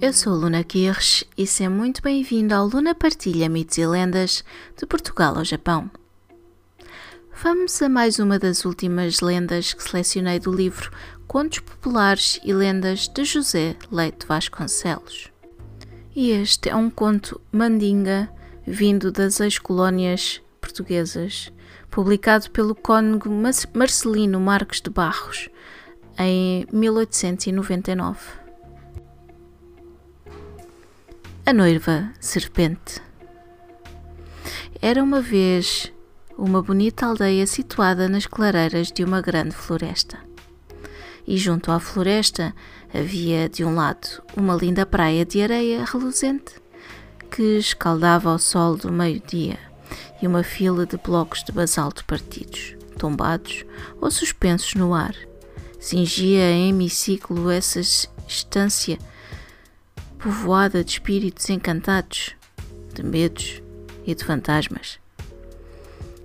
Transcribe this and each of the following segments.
Eu sou Luna Kirsch e seja muito bem-vindo ao Luna Partilha Mitos e Lendas de Portugal ao Japão. Vamos a mais uma das últimas lendas que selecionei do livro Contos Populares e Lendas de José Leite Vasconcelos. E este é um conto mandinga vindo das ex-colónias portuguesas, publicado pelo cônego Marcelino Marques de Barros em 1899. A noiva serpente. Era uma vez uma bonita aldeia situada nas clareiras de uma grande floresta. E junto à floresta havia de um lado uma linda praia de areia reluzente que escaldava ao sol do meio-dia e uma fila de blocos de basalto partidos, tombados ou suspensos no ar cingia em hemiciclo essa estância povoada de espíritos encantados, de medos e de fantasmas.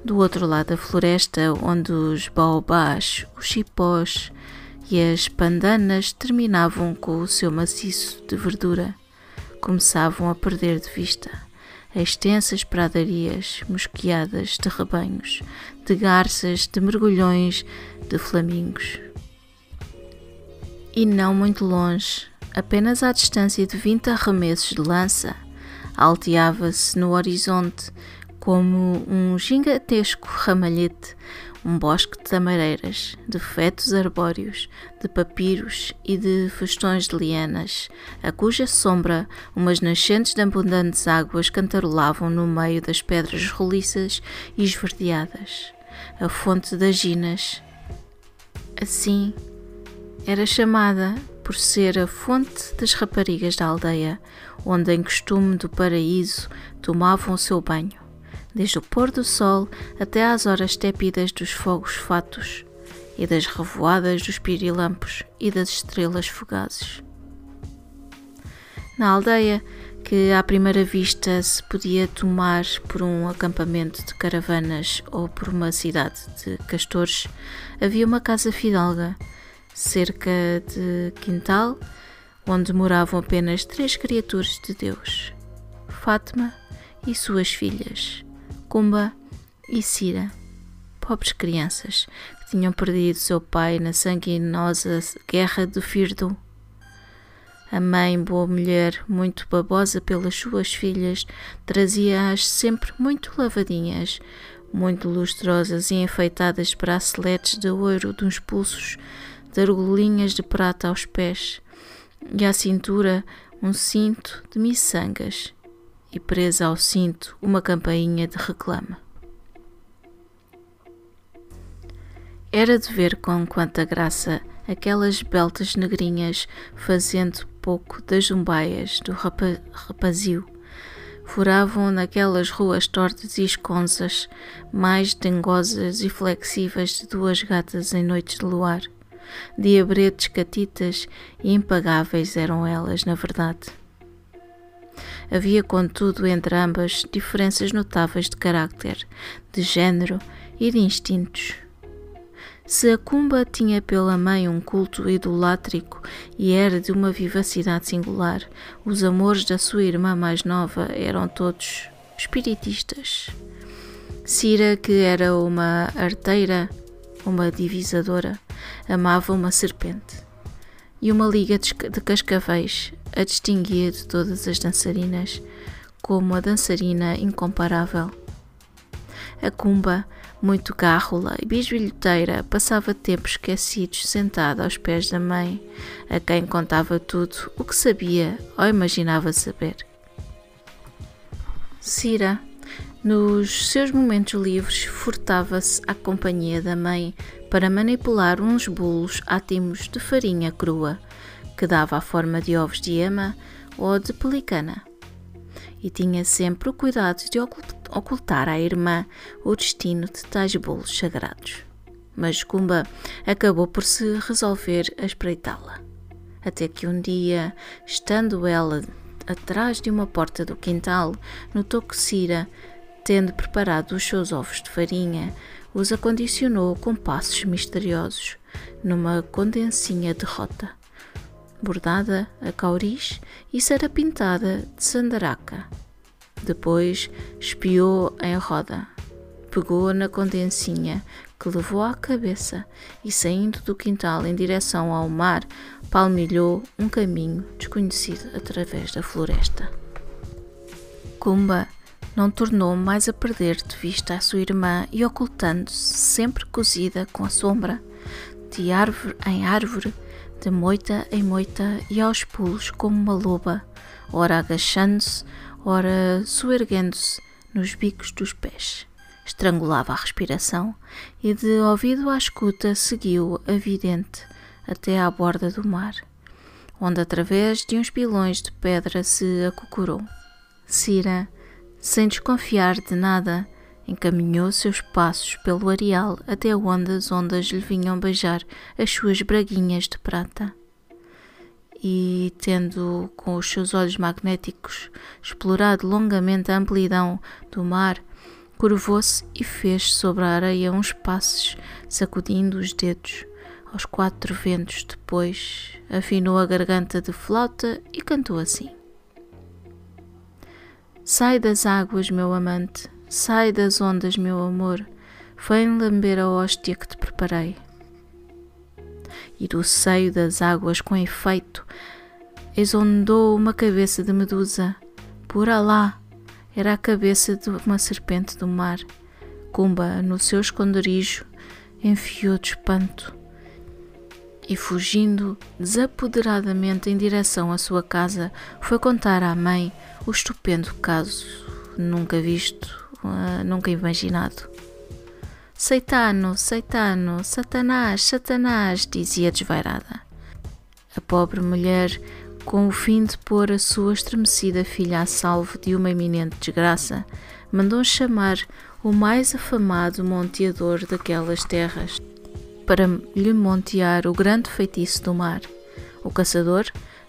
Do outro lado da floresta, onde os baobás, os cipós e as pandanas terminavam com o seu maciço de verdura, começavam a perder de vista as extensas pradarias mosqueadas de rebanhos, de garças, de mergulhões, de flamingos e não muito longe, apenas à distância de 20 arremessos de lança, alteava-se no horizonte como um gigantesco ramalhete, um bosque de tamareiras, de fetos arbóreos, de papiros e de festões de lianas, a cuja sombra umas nascentes de abundantes águas cantarolavam no meio das pedras roliças e esverdeadas, a fonte das ginas. Assim, era chamada por ser a fonte das raparigas da aldeia, onde, em costume do paraíso, tomavam o seu banho, desde o pôr do sol até às horas tépidas dos fogos fatos e das revoadas dos pirilampos e das estrelas fugazes. Na aldeia, que à primeira vista se podia tomar por um acampamento de caravanas ou por uma cidade de castores, havia uma casa fidalga cerca de quintal, onde moravam apenas três criaturas de Deus: Fátima e suas filhas, Kumba e Cira, pobres crianças que tinham perdido seu pai na sanguinosa guerra do Firdo. A mãe, boa mulher, muito babosa pelas suas filhas, trazia-as sempre muito lavadinhas, muito lustrosas e enfeitadas braceletes de ouro dos pulsos argolinhas de prata aos pés e à cintura um cinto de miçangas e presa ao cinto uma campainha de reclama. Era de ver com quanta graça aquelas beltas negrinhas fazendo pouco das zumbaias do rapa rapazio furavam naquelas ruas tortas e esconsas, mais dengosas e flexíveis de duas gatas em noites de luar diabretes catitas e impagáveis eram elas, na verdade. Havia, contudo, entre ambas diferenças notáveis de caráter, de género e de instintos. Se a cumba tinha pela mãe um culto idolátrico e era de uma vivacidade singular, os amores da sua irmã mais nova eram todos espiritistas. Cira, que era uma arteira, uma divisadora, amava uma serpente. E uma liga de cascavéis a distinguia de todas as dançarinas como a dançarina incomparável. A cumba, muito gárrula e bisbilhoteira, passava tempos esquecidos sentada aos pés da mãe, a quem contava tudo o que sabia ou imaginava saber. Cira, nos seus momentos livres, furtava-se à companhia da mãe para manipular uns bolos átimos de farinha crua, que dava a forma de ovos de ema, ou de pelicana. E tinha sempre o cuidado de ocultar à irmã o destino de tais bolos sagrados. Mas Kumba acabou por se resolver a espreitá-la. Até que um dia, estando ela atrás de uma porta do quintal, notou que Cira, tendo preparado os seus ovos de farinha, os acondicionou com passos misteriosos numa condensinha de rota, bordada a cauris e pintada de sandaraca. Depois espiou em roda, pegou na condensinha que levou à cabeça e, saindo do quintal em direção ao mar, palmilhou um caminho desconhecido através da floresta. Kumba não tornou mais a perder de vista a sua irmã e ocultando-se, sempre cozida com a sombra, de árvore em árvore, de moita em moita e aos pulos como uma loba, ora agachando-se, ora soerguendo-se nos bicos dos pés. Estrangulava a respiração e, de ouvido à escuta, seguiu a vidente até à borda do mar, onde, através de uns pilões de pedra, se acocorou. Cira sem desconfiar de nada, encaminhou seus passos pelo areal até onde as ondas lhe vinham beijar as suas braguinhas de prata. E, tendo com os seus olhos magnéticos explorado longamente a amplidão do mar, curvou-se e fez sobre a areia uns passos, sacudindo os dedos aos quatro ventos. Depois afinou a garganta de flauta e cantou assim: Sai das águas, meu amante, sai das ondas, meu amor, vem lamber a hóstia que te preparei. E do seio das águas, com efeito, exondou uma cabeça de medusa. Por Alá, era a cabeça de uma serpente do mar. Cumba, no seu esconderijo, enfiou de espanto e, fugindo desapoderadamente em direção à sua casa, foi contar à mãe o estupendo caso, nunca visto, uh, nunca imaginado. Seitano, Seitano, Satanás, Satanás, dizia desvairada. A pobre mulher, com o fim de pôr a sua estremecida filha a salvo de uma iminente desgraça, mandou chamar o mais afamado monteador daquelas terras para lhe montear o grande feitiço do mar. O caçador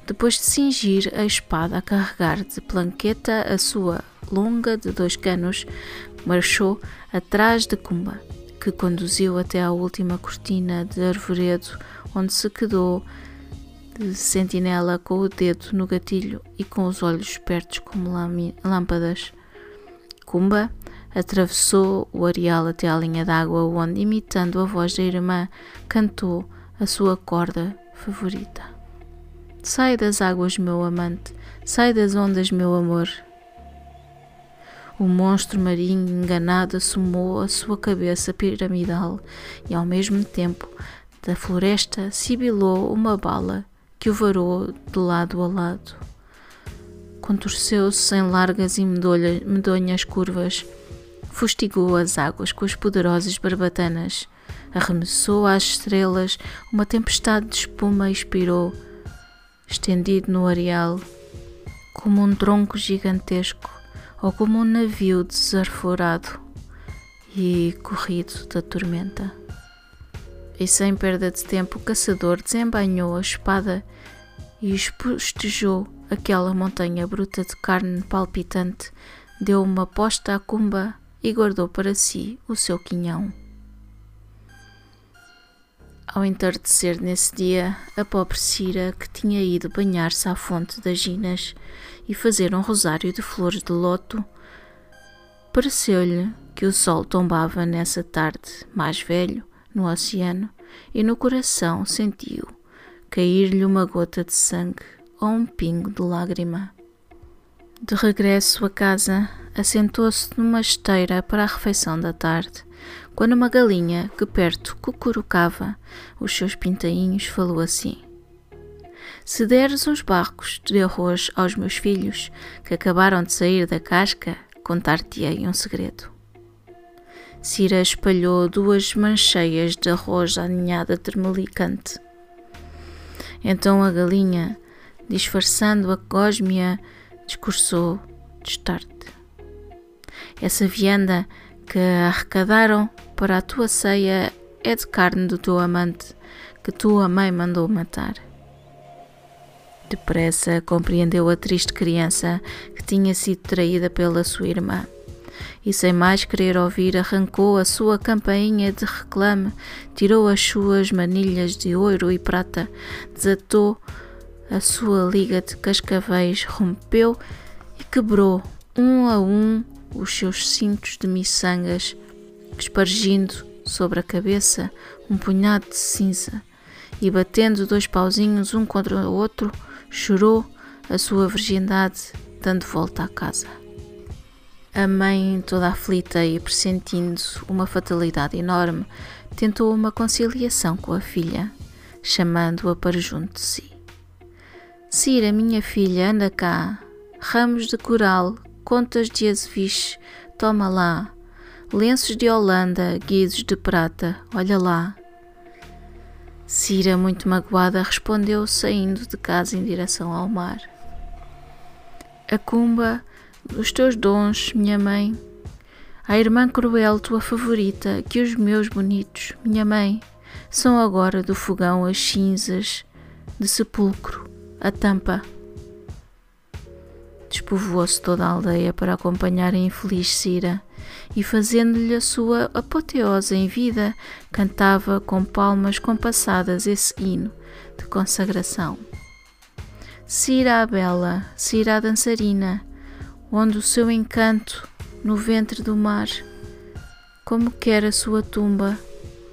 depois de cingir a espada a carregar de planqueta a sua longa de dois canos, marchou atrás de Cumba, que conduziu até à última cortina de arvoredo, onde se quedou de sentinela com o dedo no gatilho e com os olhos espertos como lâmpadas. Cumba atravessou o areal até à linha d'água, onde, imitando a voz da irmã, cantou a sua corda favorita. Sai das águas, meu amante, sai das ondas, meu amor. O monstro marinho enganado assomou a sua cabeça piramidal e, ao mesmo tempo, da floresta sibilou uma bala que o varou de lado a lado. Contorceu-se em largas e medonhas curvas, fustigou as águas com as poderosas barbatanas, arremessou às estrelas uma tempestade de espuma e expirou estendido no areal, como um tronco gigantesco ou como um navio desarforado e corrido da tormenta. E sem perda de tempo, o caçador desembainhou a espada e espostejou aquela montanha bruta de carne palpitante, deu uma posta à cumba e guardou para si o seu quinhão. Ao entardecer nesse dia, a pobre Cira, que tinha ido banhar-se à fonte das Ginas e fazer um rosário de flores de loto, pareceu-lhe que o sol tombava nessa tarde, mais velho, no oceano, e no coração sentiu cair-lhe uma gota de sangue ou um pingo de lágrima. De regresso a casa, assentou-se numa esteira para a refeição da tarde quando uma galinha que perto cucurucava os seus pintainhos falou assim: Se deres uns barcos de arroz aos meus filhos que acabaram de sair da casca, contar-te-ei um segredo. Cira espalhou duas mancheias de arroz à ninhada termelicante. Então a galinha, disfarçando a gosmia, discursou destarte. Essa vianda que arrecadaram para a tua ceia é de carne do teu amante, que tua mãe mandou matar. Depressa compreendeu a triste criança que tinha sido traída pela sua irmã. E sem mais querer ouvir, arrancou a sua campainha de reclame, tirou as suas manilhas de ouro e prata, desatou a sua liga de cascavéis, rompeu e quebrou um a um os seus cintos de miçangas, espargindo sobre a cabeça um punhado de cinza e batendo dois pauzinhos um contra o outro, chorou a sua virgindade, dando volta à casa. A mãe, toda aflita e pressentindo uma fatalidade enorme, tentou uma conciliação com a filha, chamando-a para junto de si. Cira, minha filha, anda cá. Ramos de coral, contas de azeviche, toma lá. Lenços de Holanda, guizos de prata, olha lá. Cira, muito magoada, respondeu, saindo de casa em direção ao mar. A cumba dos teus dons, minha mãe. A irmã cruel, tua favorita, que os meus bonitos, minha mãe, são agora do fogão as cinzas de sepulcro, a tampa. Despovoou-se toda a aldeia para acompanhar a infeliz Cira e, fazendo-lhe a sua apoteose em vida, cantava com palmas compassadas esse hino de consagração. Cira a bela, Cira a dançarina, onde o seu encanto no ventre do mar, como quer a sua tumba,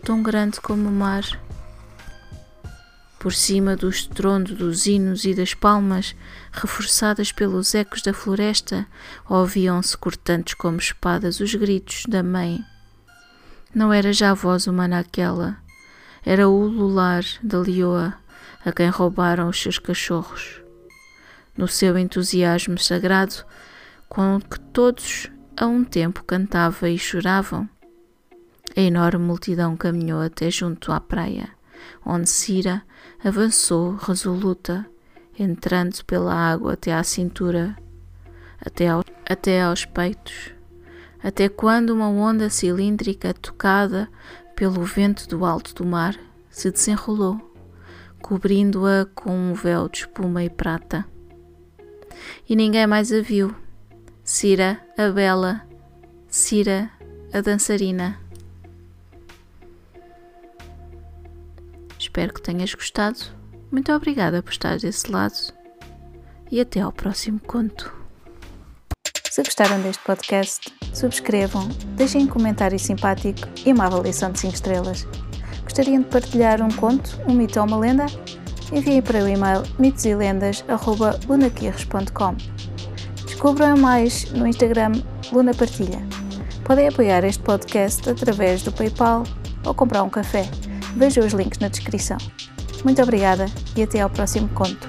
tão grande como o mar. Por cima do estrondo dos hinos e das palmas, reforçadas pelos ecos da floresta, ouviam-se cortantes como espadas os gritos da mãe. Não era já voz humana aquela, era o lular da leoa a quem roubaram os seus cachorros. No seu entusiasmo sagrado, com que todos a um tempo cantavam e choravam, a enorme multidão caminhou até junto à praia onde Cira avançou resoluta, entrando pela água até à cintura, até, ao, até aos peitos, até quando uma onda cilíndrica tocada pelo vento do alto do mar se desenrolou, cobrindo-a com um véu de espuma e prata. E ninguém mais a viu. Cira, a bela, Cira, a dançarina. Espero que tenhas gostado. Muito obrigada por estar desse lado e até ao próximo conto. Se gostaram deste podcast, subscrevam, deixem um comentário simpático e uma avaliação de 5 estrelas. Gostariam de partilhar um conto, um mito ou uma lenda? Enviem para o e-mail mitoselendas.lunaquirres.com Descubram mais no Instagram Luna Partilha. Podem apoiar este podcast através do PayPal ou comprar um café. Veja os links na descrição. Muito obrigada e até ao próximo conto.